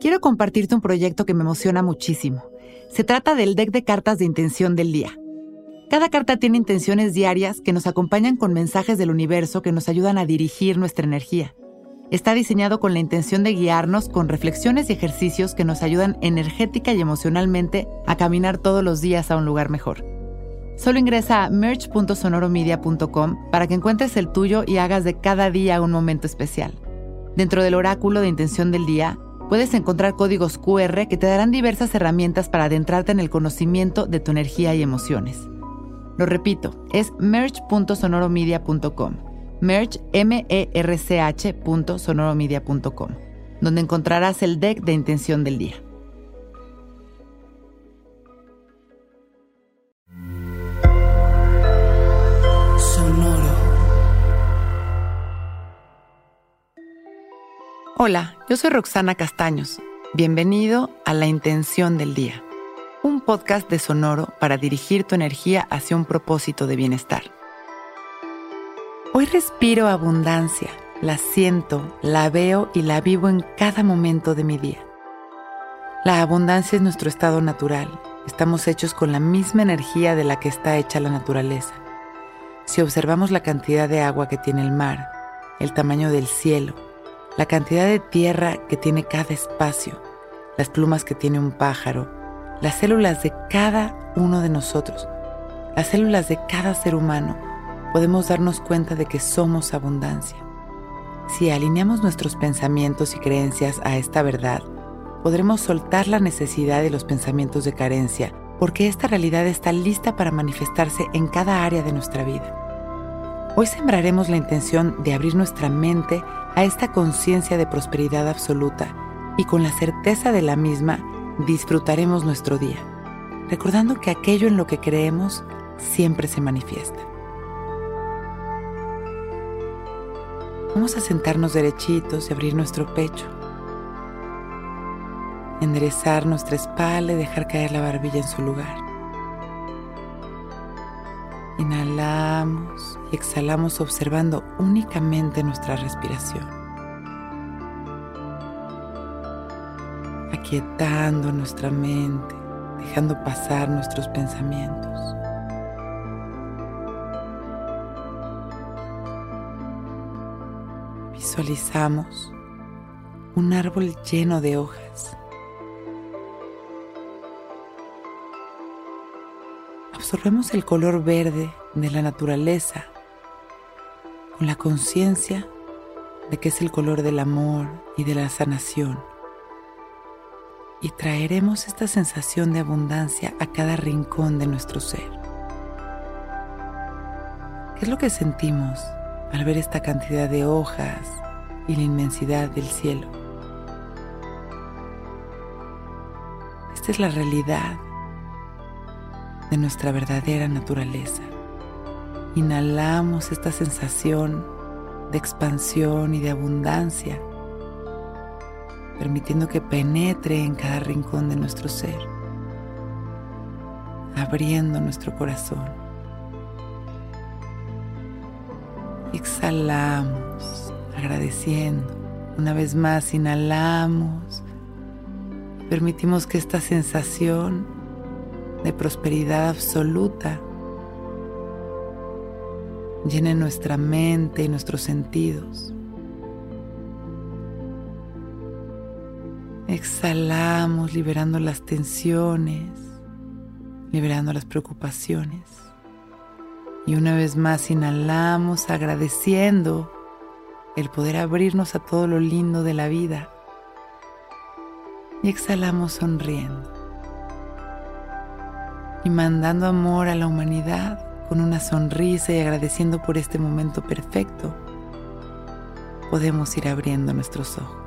Quiero compartirte un proyecto que me emociona muchísimo. Se trata del deck de cartas de intención del día. Cada carta tiene intenciones diarias que nos acompañan con mensajes del universo que nos ayudan a dirigir nuestra energía. Está diseñado con la intención de guiarnos con reflexiones y ejercicios que nos ayudan energética y emocionalmente a caminar todos los días a un lugar mejor. Solo ingresa a merch.sonoromedia.com para que encuentres el tuyo y hagas de cada día un momento especial. Dentro del oráculo de intención del día, puedes encontrar códigos QR que te darán diversas herramientas para adentrarte en el conocimiento de tu energía y emociones. Lo repito, es merch.sonoromedia.com. Merch, m e r c -H donde encontrarás el deck de intención del día. Hola, yo soy Roxana Castaños. Bienvenido a La Intención del Día un podcast de Sonoro para dirigir tu energía hacia un propósito de bienestar. Hoy respiro abundancia, la siento, la veo y la vivo en cada momento de mi día. La abundancia es nuestro estado natural. Estamos hechos con la misma energía de la que está hecha la naturaleza. Si observamos la cantidad de agua que tiene el mar, el tamaño del cielo, la cantidad de tierra que tiene cada espacio, las plumas que tiene un pájaro, las células de cada uno de nosotros, las células de cada ser humano, podemos darnos cuenta de que somos abundancia. Si alineamos nuestros pensamientos y creencias a esta verdad, podremos soltar la necesidad de los pensamientos de carencia, porque esta realidad está lista para manifestarse en cada área de nuestra vida. Hoy sembraremos la intención de abrir nuestra mente a esta conciencia de prosperidad absoluta y con la certeza de la misma disfrutaremos nuestro día, recordando que aquello en lo que creemos siempre se manifiesta. Vamos a sentarnos derechitos y abrir nuestro pecho. Enderezar nuestra espalda y dejar caer la barbilla en su lugar. Inhalamos exhalamos observando únicamente nuestra respiración. quietando nuestra mente, dejando pasar nuestros pensamientos. Visualizamos un árbol lleno de hojas. Absorbemos el color verde de la naturaleza con la conciencia de que es el color del amor y de la sanación y traeremos esta sensación de abundancia a cada rincón de nuestro ser. ¿Qué es lo que sentimos al ver esta cantidad de hojas y la inmensidad del cielo? Esta es la realidad de nuestra verdadera naturaleza. Inhalamos esta sensación de expansión y de abundancia permitiendo que penetre en cada rincón de nuestro ser, abriendo nuestro corazón. Exhalamos, agradeciendo. Una vez más, inhalamos. Permitimos que esta sensación de prosperidad absoluta llene nuestra mente y nuestros sentidos. Exhalamos liberando las tensiones, liberando las preocupaciones. Y una vez más inhalamos agradeciendo el poder abrirnos a todo lo lindo de la vida. Y exhalamos sonriendo. Y mandando amor a la humanidad con una sonrisa y agradeciendo por este momento perfecto, podemos ir abriendo nuestros ojos.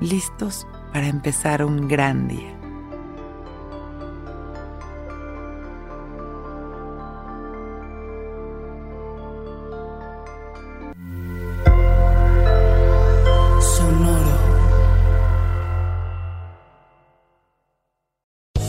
listos para empezar un gran día.